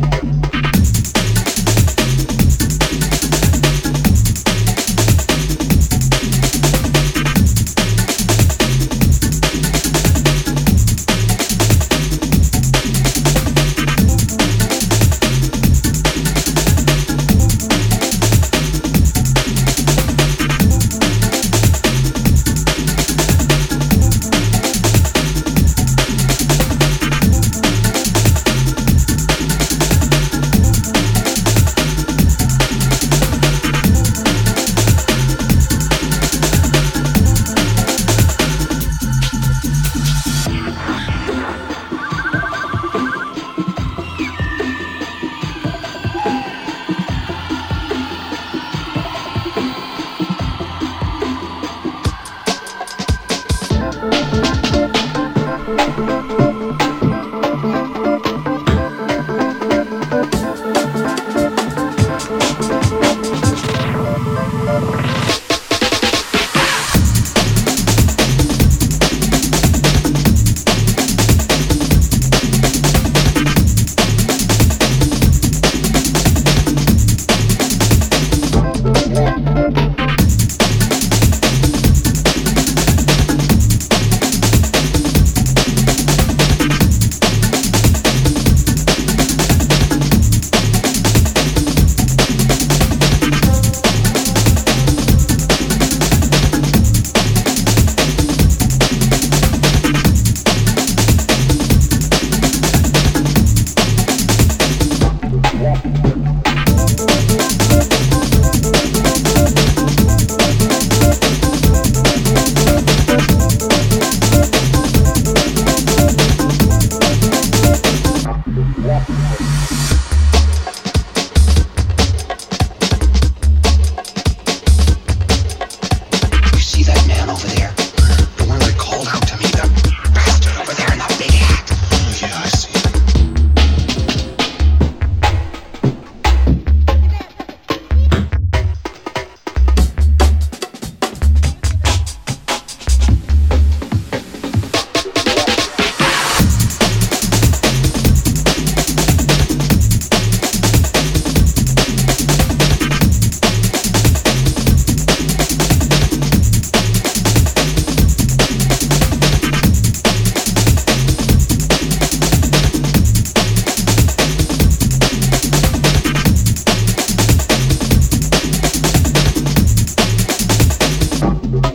Thank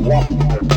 Washington.